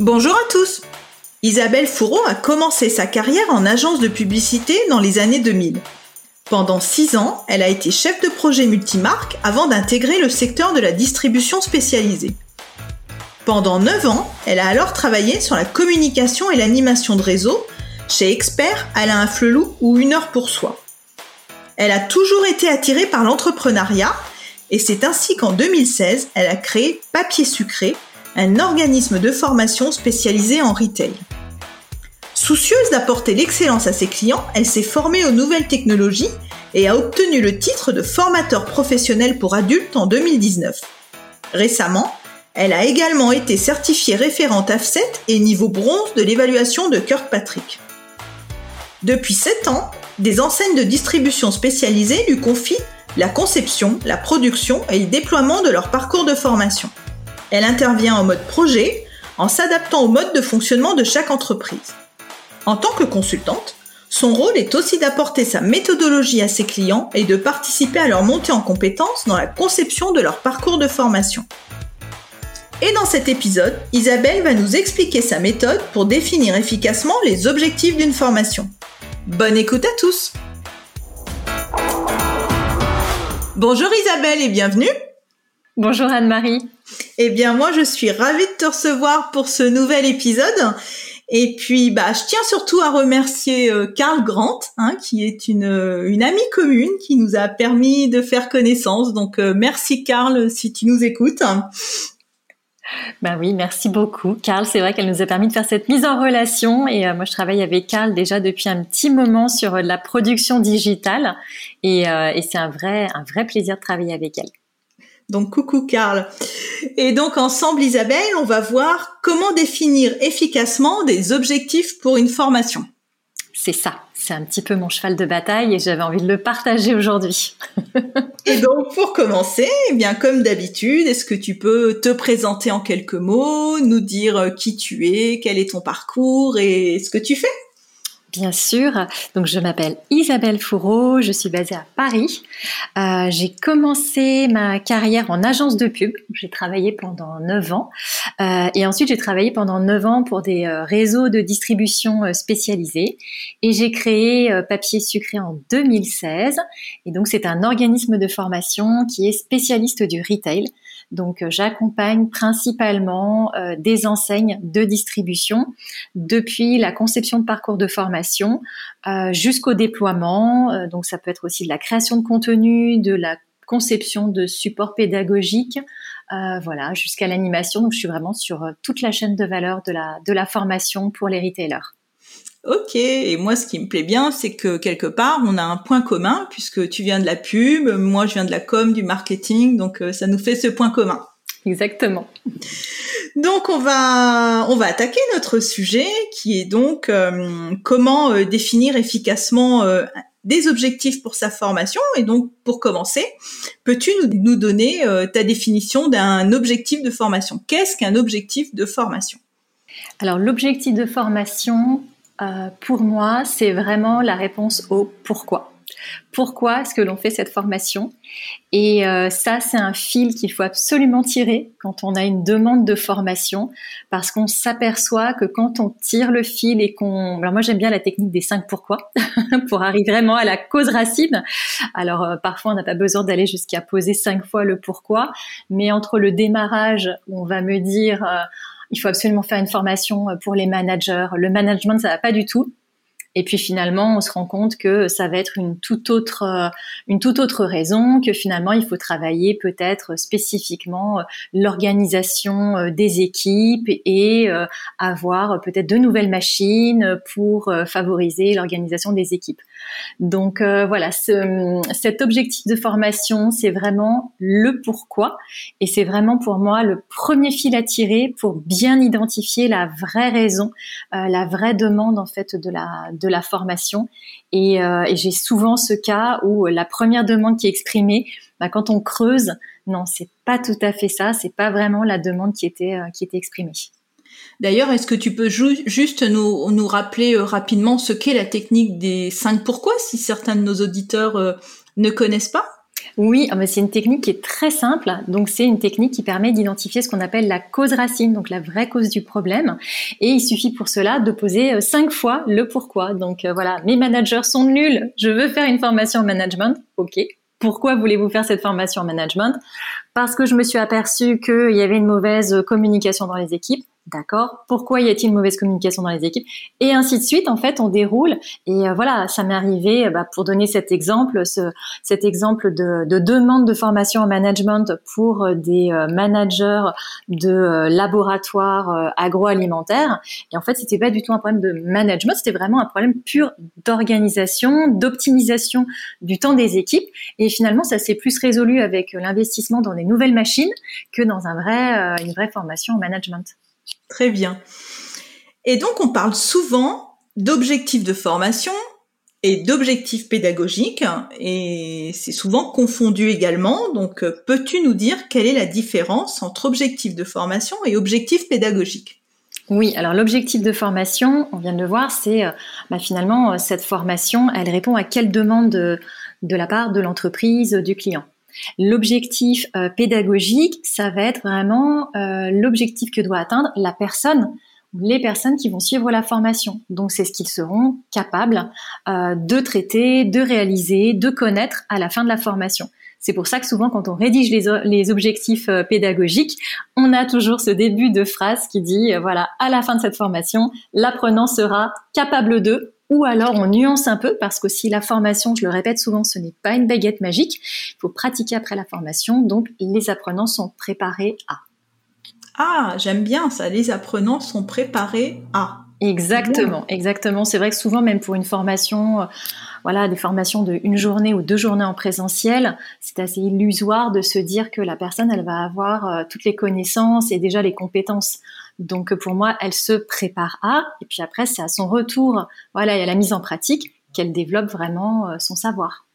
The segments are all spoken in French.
Bonjour à tous Isabelle Fourreau a commencé sa carrière en agence de publicité dans les années 2000. Pendant six ans, elle a été chef de projet multimarque avant d'intégrer le secteur de la distribution spécialisée. Pendant 9 ans, elle a alors travaillé sur la communication et l'animation de réseau chez Expert, Alain Flelou ou Une heure pour soi. Elle a toujours été attirée par l'entrepreneuriat et c'est ainsi qu'en 2016, elle a créé Papier Sucré, un organisme de formation spécialisé en retail. Soucieuse d'apporter l'excellence à ses clients, elle s'est formée aux nouvelles technologies et a obtenu le titre de formateur professionnel pour adultes en 2019. Récemment, elle a également été certifiée référente AFSET et niveau bronze de l'évaluation de Kirkpatrick. Depuis 7 ans, des enseignes de distribution spécialisées lui confient la conception, la production et le déploiement de leur parcours de formation. Elle intervient en mode projet, en s'adaptant au mode de fonctionnement de chaque entreprise. En tant que consultante, son rôle est aussi d'apporter sa méthodologie à ses clients et de participer à leur montée en compétences dans la conception de leur parcours de formation. Et dans cet épisode, Isabelle va nous expliquer sa méthode pour définir efficacement les objectifs d'une formation. Bonne écoute à tous Bonjour Isabelle et bienvenue Bonjour Anne-Marie Eh bien moi je suis ravie de te recevoir pour ce nouvel épisode et puis, bah, je tiens surtout à remercier euh, Karl Grant, hein, qui est une, une amie commune qui nous a permis de faire connaissance. Donc, euh, merci Karl si tu nous écoutes. Ben oui, merci beaucoup. Carl, c'est vrai qu'elle nous a permis de faire cette mise en relation et euh, moi je travaille avec Carl déjà depuis un petit moment sur euh, la production digitale et, euh, et c'est un vrai, un vrai plaisir de travailler avec elle. Donc coucou Carl. Et donc ensemble Isabelle, on va voir comment définir efficacement des objectifs pour une formation. C'est ça, c'est un petit peu mon cheval de bataille et j'avais envie de le partager aujourd'hui. et donc pour commencer, eh bien comme d'habitude, est-ce que tu peux te présenter en quelques mots, nous dire qui tu es, quel est ton parcours et ce que tu fais? Bien sûr. Donc, je m'appelle Isabelle Fourreau, je suis basée à Paris. Euh, j'ai commencé ma carrière en agence de pub. J'ai travaillé pendant 9 ans. Euh, et ensuite, j'ai travaillé pendant 9 ans pour des euh, réseaux de distribution spécialisés. Et j'ai créé Papier Sucré en 2016. Et donc, c'est un organisme de formation qui est spécialiste du retail. Donc euh, j'accompagne principalement euh, des enseignes de distribution depuis la conception de parcours de formation euh, jusqu'au déploiement. donc ça peut être aussi de la création de contenu, de la conception de support pédagogique, voilà, jusqu'à l'animation. Donc je suis vraiment sur toute la chaîne de valeur de la, de la formation pour les retailers. Ok, et moi ce qui me plaît bien, c'est que quelque part on a un point commun puisque tu viens de la pub, moi je viens de la com, du marketing, donc euh, ça nous fait ce point commun. Exactement. Donc on va on va attaquer notre sujet qui est donc euh, comment euh, définir efficacement des objectifs pour sa formation et donc pour commencer, peux-tu nous donner ta définition d'un objectif de formation? Qu'est-ce qu'un objectif de formation? Alors l'objectif de formation, euh, pour moi, c'est vraiment la réponse au pourquoi. Pourquoi est-ce que l'on fait cette formation? Et euh, ça, c'est un fil qu'il faut absolument tirer quand on a une demande de formation, parce qu'on s'aperçoit que quand on tire le fil et qu'on... Alors moi, j'aime bien la technique des cinq pourquoi, pour arriver vraiment à la cause racine. Alors euh, parfois, on n'a pas besoin d'aller jusqu'à poser cinq fois le pourquoi, mais entre le démarrage, on va me dire il faut absolument faire une formation euh, pour les managers. Le management, ça va pas du tout. Et puis finalement, on se rend compte que ça va être une toute autre, euh, une toute autre raison, que finalement, il faut travailler peut-être spécifiquement euh, l'organisation des équipes et avoir peut-être de nouvelles machines pour favoriser l'organisation des équipes. Donc euh, voilà, ce, cet objectif de formation, c'est vraiment le pourquoi et c'est vraiment pour moi le premier fil à tirer pour bien identifier la vraie raison, euh, la vraie demande en fait de la de la formation. Et, euh, et j'ai souvent ce cas où la première demande qui est exprimée, bah, quand on creuse, non, c'est pas tout à fait ça, c'est pas vraiment la demande qui était qui était exprimée. D'ailleurs, est-ce que tu peux juste nous, rappeler euh, rapidement ce qu'est la technique des cinq pourquoi si certains de nos auditeurs euh, ne connaissent pas? Oui, ah, c'est une technique qui est très simple. Donc, c'est une technique qui permet d'identifier ce qu'on appelle la cause racine, donc la vraie cause du problème. Et il suffit pour cela de poser euh, cinq fois le pourquoi. Donc, voilà, mes managers sont nuls. Je veux faire une formation en management. OK. Pourquoi voulez-vous faire cette formation en management? Parce que je me suis aperçu qu'il y avait une mauvaise communication dans les équipes. D'accord? Pourquoi y a-t-il une mauvaise communication dans les équipes? Et ainsi de suite. En fait, on déroule. Et euh, voilà, ça m'est arrivé. Euh, bah, pour donner cet exemple, ce, cet exemple de, de, demande de formation en management pour euh, des managers de laboratoires agroalimentaires. Et en fait, c'était pas du tout un problème de management. C'était vraiment un problème pur d'organisation, d'optimisation du temps des équipes. Et finalement, ça s'est plus résolu avec l'investissement dans des nouvelles machines que dans un vrai, une vraie formation en management. Très bien. Et donc, on parle souvent d'objectifs de formation et d'objectifs pédagogiques, et c'est souvent confondu également. Donc, euh, peux-tu nous dire quelle est la différence entre objectifs de formation et objectifs pédagogiques? Oui, alors l'objectif de formation, on vient de le voir, c'est euh, bah, finalement euh, cette formation, elle répond à quelle demande de, la part de l'entreprise, du client. L'objectif euh, pédagogique, ça va être vraiment euh, l'objectif que doit atteindre la personne les personnes qui vont suivre la formation. Donc c'est ce qu'ils seront capables euh, de traiter, de réaliser, de connaître à la fin de la formation. C'est pour ça que souvent, quand on rédige les, objectifs pédagogiques, on a toujours ce début de phrase qui dit, voilà, à la fin de cette formation, l'apprenant sera capable de, ou alors on nuance un peu parce que si la formation, je le répète souvent, ce n'est pas une baguette magique, il faut pratiquer après la formation, donc les apprenants sont préparés à. Ah, j'aime bien ça, les apprenants sont préparés à. Exactement, exactement. C'est vrai que souvent, même pour une formation, euh, voilà, des formations de une journée ou deux journées en présentiel, c'est assez illusoire de se dire que la personne, elle va avoir euh, toutes les connaissances et déjà les compétences. Donc pour moi, elle se prépare à, et puis après, c'est à son retour, voilà, et à la mise en pratique qu'elle développe vraiment euh, son savoir.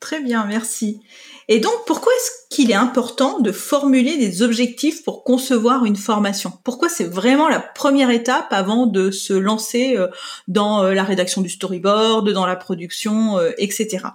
Très bien, merci. Et donc, pourquoi est-ce qu'il est important de formuler des objectifs pour concevoir une formation? Pourquoi c'est vraiment la première étape avant de se lancer euh, dans euh, la rédaction du storyboard, dans la production, etc.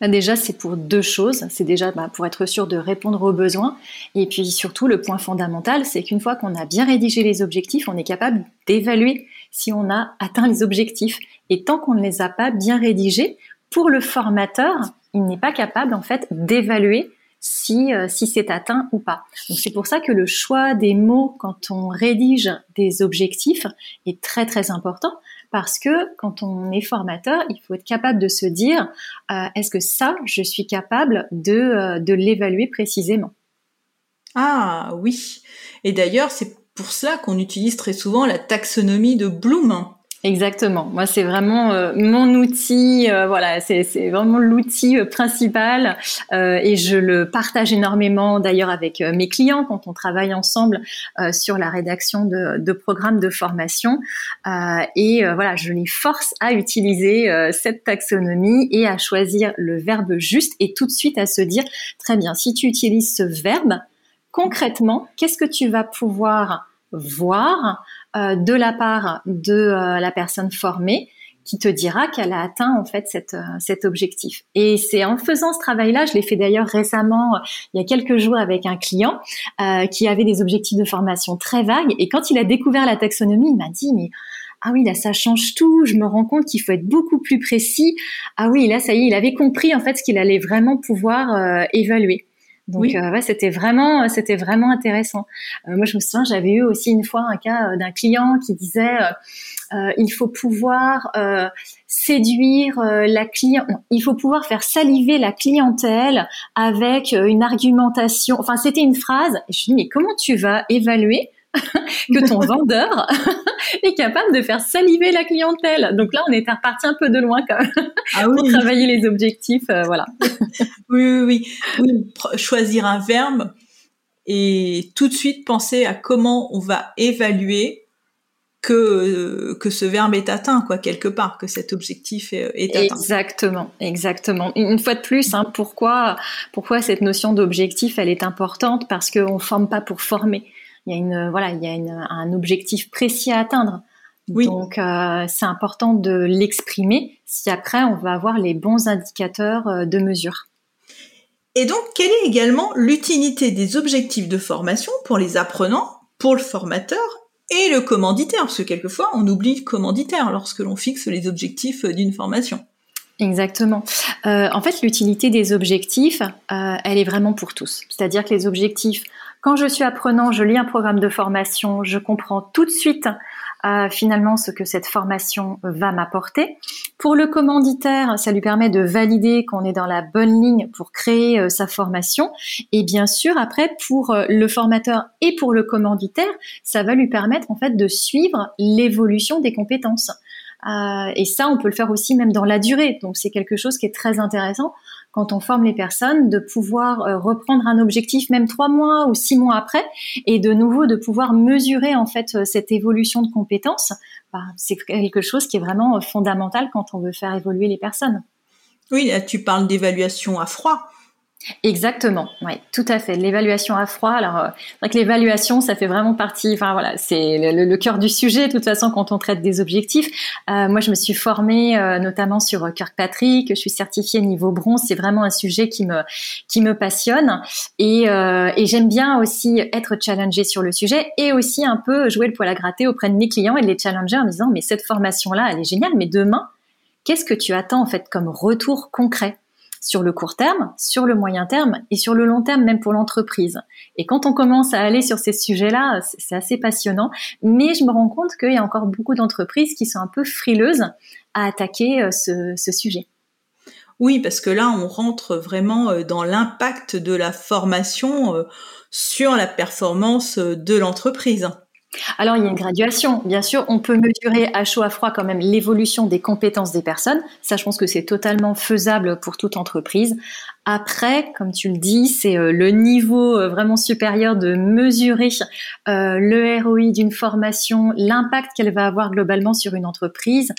Bah, déjà, c'est pour deux choses. C'est déjà bah, pour être sûr de répondre aux besoins. Et puis surtout, le point fondamental, c'est qu'une fois qu'on a bien rédigé les objectifs, on est capable d'évaluer si on a atteint les objectifs. Et tant qu'on ne les a pas bien rédigés, pour le formateur, il n'est pas capable en fait d'évaluer si, euh, si c'est atteint ou pas. Donc c'est pour ça que le choix des mots quand on rédige des objectifs est très très important parce que quand on est formateur, il faut être capable de se dire euh, est-ce que ça, je suis capable de, euh, de l'évaluer précisément? Ah oui. Et d'ailleurs, c'est pour cela qu'on utilise très souvent la taxonomie de Bloom. Exactement. Moi, c'est vraiment euh, mon outil. Euh, voilà, c'est vraiment l'outil euh, principal et je le partage énormément d'ailleurs avec mes clients quand on travaille ensemble sur la rédaction de, de, programmes de formation. et voilà, je les force à utiliser cette taxonomie et à choisir le verbe juste et tout de suite à se dire très bien. Si tu utilises ce verbe, concrètement, qu'est-ce que tu vas pouvoir voir de la part de euh, la personne formée qui te dira qu'elle a atteint en fait euh, cet objectif. Et c'est en faisant ce travail-là, je l'ai fait d'ailleurs récemment, il y a quelques jours avec un client qui avait des objectifs de formation très vagues. Et quand il a découvert la taxonomie, il m'a dit mais ah oui là ça change tout. Je me rends compte qu'il faut être beaucoup plus précis. Ah oui là ça y est, il avait compris en fait ce qu'il allait vraiment pouvoir évaluer. Donc oui. Euh, ouais, c'était vraiment, c'était vraiment intéressant. Euh, moi, je me souviens, j'avais eu aussi une fois un cas euh, d'un client qui disait il faut pouvoir séduire la client, il faut pouvoir faire saliver la clientèle avec une argumentation. Enfin, c'était une phrase. Et je me dis mais comment tu vas évaluer que ton vendeur est capable de faire saliver la clientèle. Donc là, on est reparti un peu de loin quand même ah pour travailler les objectifs. Euh, voilà. oui, oui, oui. Choisir un verbe et tout de suite penser à comment on va évaluer que que ce verbe est atteint quoi quelque part que cet objectif est, atteint exactement exactement une fois de plus hein, pourquoi pourquoi cette notion d'objectif elle est importante? Parce qu'on forme pas pour former il y a une voilà il y a un objectif précis à atteindre oui. donc euh, c'est important de l'exprimer si après on va avoir les bons indicateurs euh, de mesure et donc quelle est également l'utilité des objectifs de formation pour les apprenants pour le formateur et le commanditaire, parce que quelquefois on oublie le commanditaire lorsque l'on fixe les objectifs d'une formation. Exactement. Euh, en fait, l'utilité des objectifs, euh, elle est vraiment pour tous. C'est-à-dire que les objectifs, quand je suis apprenant, je lis un programme de formation, je comprends tout de suite finalement ce que cette formation va m'apporter. Pour le commanditaire, ça lui permet de valider qu'on est dans la bonne ligne pour créer euh, sa formation. Et bien sûr, après, pour euh, le formateur et pour le commanditaire, ça va lui permettre en fait de suivre l'évolution des compétences. Euh, et ça, on peut le faire aussi même dans la durée. Donc c'est quelque chose qui est très intéressant quand on forme les personnes, de pouvoir euh, reprendre un objectif même trois mois ou six mois après, et de nouveau de pouvoir mesurer en fait euh, cette évolution de compétences. Bah, c'est quelque chose qui est vraiment euh, fondamental quand on veut faire évoluer les personnes. Oui, là, tu parles d'évaluation à froid. Exactement, oui, tout à fait. L'évaluation à froid. Alors, euh, c'est vrai que l'évaluation, ça fait vraiment partie. Enfin voilà, c'est le, cœur du sujet. De toute façon, quand on traite des objectifs, euh, moi, je me suis formée euh, notamment sur Kirkpatrick. Je suis certifiée niveau bronze. C'est vraiment un sujet qui me qui me passionne et, et j'aime bien aussi être challengée sur le sujet et aussi un peu jouer le poil à gratter auprès de mes clients et de les challenger en disant mais cette formation là, elle est géniale, mais demain, qu'est-ce que tu attends en fait comme retour concret? Sur le court terme, sur le moyen terme et sur le long terme même pour l'entreprise. Et quand on commence à aller sur ces sujets-là, c'est assez passionnant, mais je me rends compte qu'il y a encore beaucoup d'entreprises qui sont un peu frileuses à attaquer euh, ce, sujet. Oui, parce que là, on rentre vraiment euh, dans l'impact de la formation euh, sur la performance de l'entreprise. Alors, il y a une graduation. Bien sûr, on peut mesurer à chaud, à froid quand même l'évolution des compétences des personnes. Ça, je pense que c'est totalement faisable pour toute entreprise. Après, comme tu le dis, c'est euh, le niveau euh, vraiment supérieur de mesurer euh, le ROI d'une formation, l'impact qu'elle va avoir globalement sur une entreprise.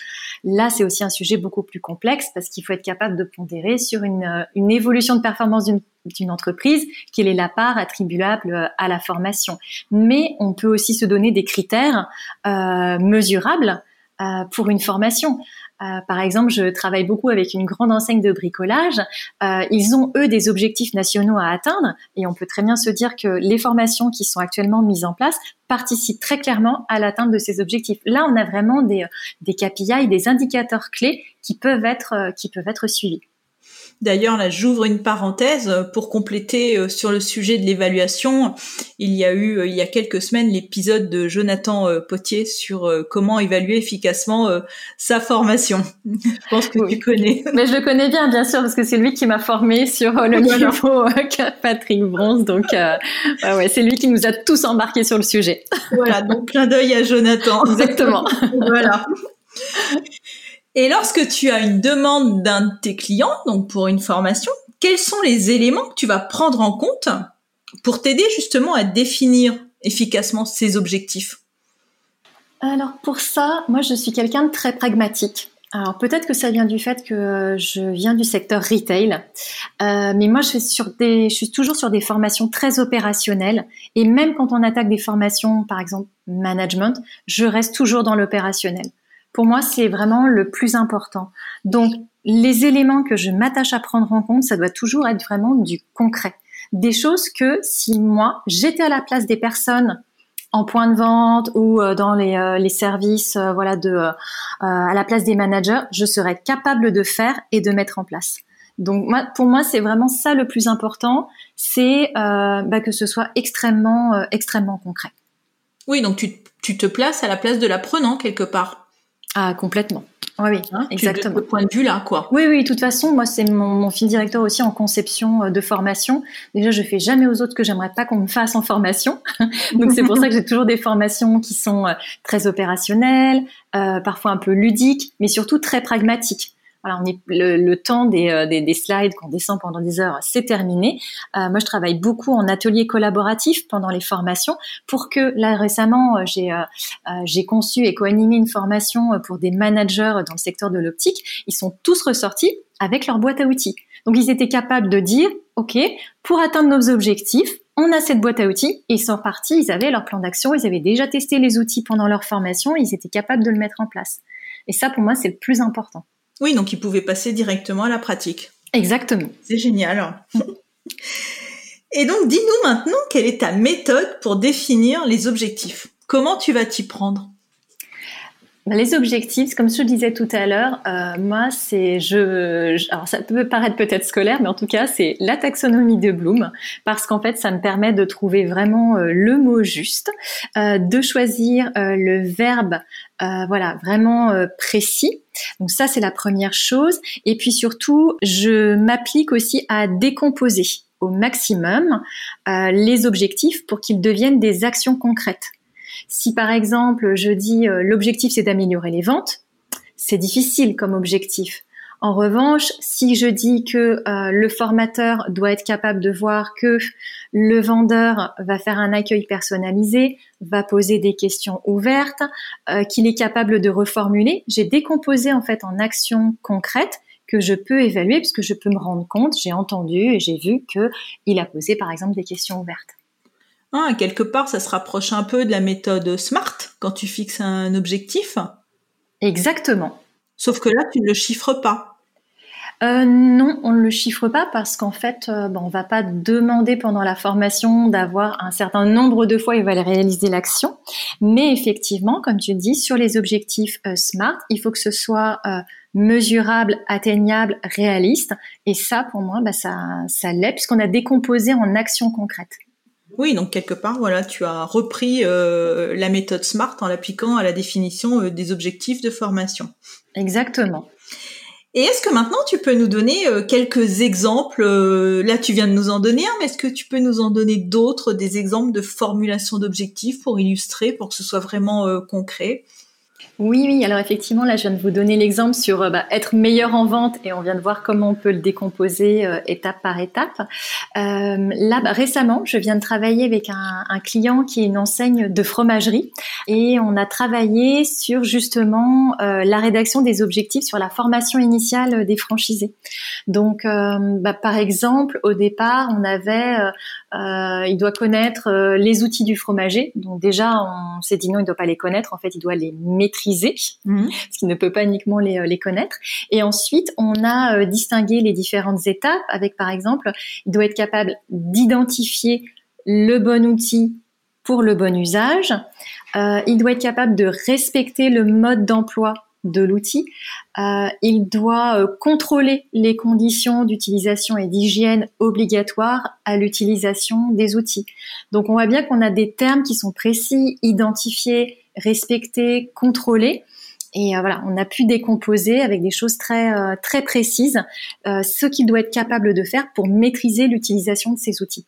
Là, c'est aussi un sujet beaucoup plus complexe parce qu'il faut être capable de pondérer sur une, évolution de performance d'une entreprise, quelle est la part attribuable à la formation. Mais on peut aussi se donner des critères mesurables pour une formation. Euh, par exemple, je travaille beaucoup avec une grande enseigne de bricolage. Euh, ils ont, eux, des objectifs nationaux à atteindre et on peut très bien se dire que les formations qui sont actuellement mises en place participent très clairement à l'atteinte de ces objectifs. Là, on a vraiment des, des KPI, des indicateurs clés qui peuvent être, euh, qui peuvent être suivis. D'ailleurs, là, j'ouvre une parenthèse pour compléter euh, sur le sujet de l'évaluation. Il y a eu, euh, il y a quelques semaines, l'épisode de Jonathan euh, Potier sur comment évaluer efficacement sa formation. je pense que tu connais. Mais je le connais bien, bien sûr, parce que c'est lui qui m'a formé sur le niveau Patrick Bronze. Donc, ouais, c'est lui qui nous a tous embarqués sur le sujet. voilà, donc plein d'œil à Jonathan. Exactement. voilà. Et lorsque tu as une demande d'un de tes clients, donc pour une formation, quels sont les éléments que tu vas prendre en compte pour t'aider justement à définir efficacement ces objectifs? Alors pour ça, moi je suis quelqu'un de très pragmatique. Alors peut-être que ça vient du fait que je viens du secteur retail, euh, mais moi je suis toujours sur des formations très opérationnelles et même quand on attaque des formations, par exemple management, je reste toujours dans l'opérationnel. Pour moi, c'est vraiment le plus important. Donc, les éléments que je m'attache à prendre en compte, ça doit toujours être vraiment du concret. Des choses que si moi, j'étais à la place des personnes en point de vente ou euh, dans les, euh, services, euh, voilà, de à la place des managers, je serais capable de faire et de mettre en place. Donc moi, pour moi, c'est vraiment ça le plus important, c'est bah, que ce soit extrêmement, extrêmement concret. Oui, donc tu te places à la place de l'apprenant quelque part. Ah, complètement. Oui, oui, hein, exactement. De ce point de vue-là, quoi. Oui, oui, de toute façon, moi, c'est mon, mon fil directeur aussi en conception euh, de formation. Déjà, je fais jamais aux autres que j'aimerais pas qu'on me fasse en formation. Donc, c'est pour ça que j'ai toujours des formations qui sont euh, très opérationnelles, euh, parfois un peu ludiques, mais surtout très pragmatiques est le, temps euh, des, des, slides qu'on descend pendant des heures, c'est terminé. Euh, moi, je travaille beaucoup en atelier collaboratif pendant les formations pour que là récemment, euh, j'ai conçu et co-animé une formation pour des managers dans le secteur de l'optique. Ils sont tous ressortis avec leur boîte à outils. Donc, ils étaient capables de dire, OK, pour atteindre nos objectifs, on a cette boîte à outils. Et ils sont ils avaient leur plan d'action, ils avaient déjà testé les outils pendant leur formation, ils étaient capables de le mettre en place. Et ça, pour moi, c'est le plus important. Oui, donc ils pouvaient passer directement à la pratique. Exactement. C'est génial. Et donc, dis-nous maintenant quelle est ta méthode pour définir les objectifs? Comment tu vas t'y prendre? Les objectifs, comme je disais tout à l'heure, euh, moi, c'est je, alors ça peut paraître peut-être scolaire, mais en tout cas, c'est la taxonomie de Bloom, parce qu'en fait, ça me permet de trouver vraiment euh, le mot juste, euh, de choisir le verbe, voilà, vraiment précis. Donc ça, c'est la première chose. Et puis surtout, je m'applique aussi à décomposer au maximum les objectifs pour qu'ils deviennent des actions concrètes. Si par exemple je dis euh, l'objectif c'est d'améliorer les ventes, c'est difficile comme objectif. En revanche, si je dis que euh, le formateur doit être capable de voir que le vendeur va faire un accueil personnalisé, va poser des questions ouvertes, euh, qu'il est capable de reformuler, j'ai décomposé en fait en actions concrètes que je peux évaluer puisque je peux me rendre compte, j'ai entendu et j'ai vu que il a posé par exemple des questions ouvertes. Ah, quelque part, ça se rapproche un peu de la méthode SMART quand tu fixes un objectif. Exactement. Sauf que là, tu ne le chiffres pas. Euh, non, on ne le chiffre pas parce qu'en fait, euh, bon, on va pas demander pendant la formation d'avoir un certain nombre de fois il va réaliser l'action, mais effectivement, comme tu dis, sur les objectifs euh, SMART, il faut que ce soit mesurable, atteignable, réaliste, et ça, pour moi, bah, ça, ça l'est puisqu'on a décomposé en actions concrètes. Oui, donc quelque part, voilà, tu as repris euh, la méthode SMART en l'appliquant à la définition euh, des objectifs de formation. Exactement. Et est-ce que maintenant tu peux nous donner euh, quelques exemples Là, tu viens de nous en donner un, mais est-ce que tu peux nous en donner d'autres, des exemples de formulation d'objectifs pour illustrer, pour que ce soit vraiment concret? Oui, oui. Alors effectivement, là, je viens de vous donner l'exemple sur euh, bah, être meilleur en vente et on vient de voir comment on peut le décomposer euh, étape par étape. Euh, là, bah, récemment, je viens de travailler avec un, un, client qui est une enseigne de fromagerie et on a travaillé sur justement la rédaction des objectifs sur la formation initiale des franchisés. Donc, bah, par exemple, au départ, on avait, il doit connaître les outils du fromager. Donc déjà, on s'est dit non, il ne doit pas les connaître. En fait, il doit les maîtriser Mhm. ce qui ne peut pas uniquement les, euh, les connaître. Et ensuite, on a euh, distingué les différentes étapes avec, par exemple, il doit être capable d'identifier le bon outil pour le bon usage. Euh, il doit être capable de respecter le mode d'emploi de l'outil. Euh, il doit euh, contrôler les conditions d'utilisation et d'hygiène obligatoires à l'utilisation des outils. Donc on voit bien qu'on a des termes qui sont précis, identifiés, respecter, contrôler. Et euh, voilà, on a pu décomposer avec des choses très euh, très précises euh, ce qu'il doit être capable de faire pour maîtriser l'utilisation de ces outils.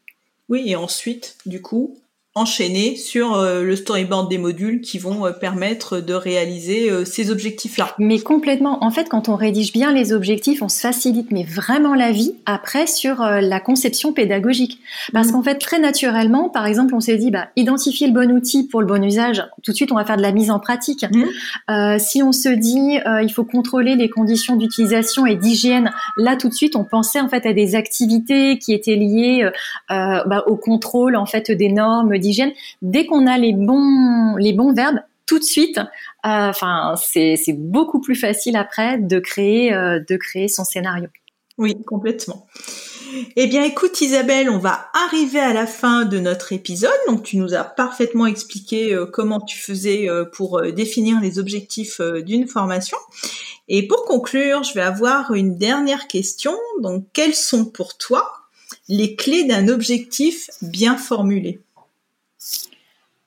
Oui, et ensuite, du coup, enchaîner sur euh, le storyboard des modules qui vont euh, permettre de réaliser euh, ces objectifs-là. Mais complètement. En fait, quand on rédige bien les objectifs, on se facilite mais vraiment la vie après sur la conception pédagogique. Parce mmh. qu'en fait, très naturellement, par exemple, on s'est dit, bah, identifier le bon outil pour le bon usage, tout de suite, on va faire de la mise en pratique. Mmh. si on se dit, il faut contrôler les conditions d'utilisation et d'hygiène, là, tout de suite, on pensait en fait à des activités qui étaient liées bah, au contrôle en fait des normes d'hygiène, dès qu'on a les bons, les bons verbes, tout de suite, euh, enfin, c'est beaucoup plus facile après de créer, euh, de créer son scénario. Oui, complètement. Eh bien, écoute Isabelle, on va arriver à la fin de notre épisode. Donc, tu nous as parfaitement expliqué euh, comment tu faisais pour définir les objectifs d'une formation. Et pour conclure, je vais avoir une dernière question. Donc, quelles sont pour toi les clés d'un objectif bien formulé?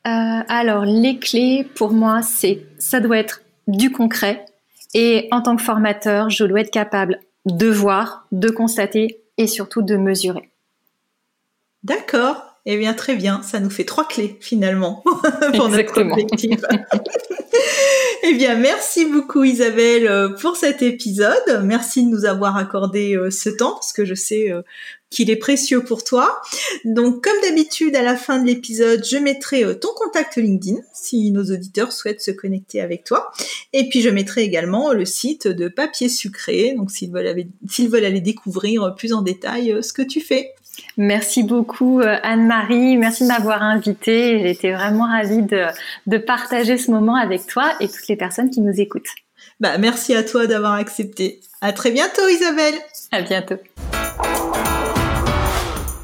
Euh, alors, les clés, pour moi, c'est ça doit être du concret. Et en tant que formateur, je dois être capable de voir, de constater et surtout de mesurer. D'accord. Eh bien, très bien. Ça nous fait trois clés finalement pour notre objectif. eh bien, merci beaucoup Isabelle euh, pour cet épisode. Merci de nous avoir accordé euh, ce temps parce que je sais euh, qu'il est précieux pour toi. Donc, comme d'habitude, à la fin de l'épisode, je mettrai ton contact LinkedIn si nos auditeurs souhaitent se connecter avec toi. Et puis, je mettrai également le site de Papier Sucré. Donc, s'ils veulent, s'ils veulent aller découvrir plus en détail ce que tu fais. Merci beaucoup euh, Anne-Marie, merci de m'avoir invitée. J'ai été vraiment ravie de, partager ce moment avec toi et toutes les personnes qui nous écoutent. Bah, merci à toi d'avoir accepté. À très bientôt Isabelle. À bientôt.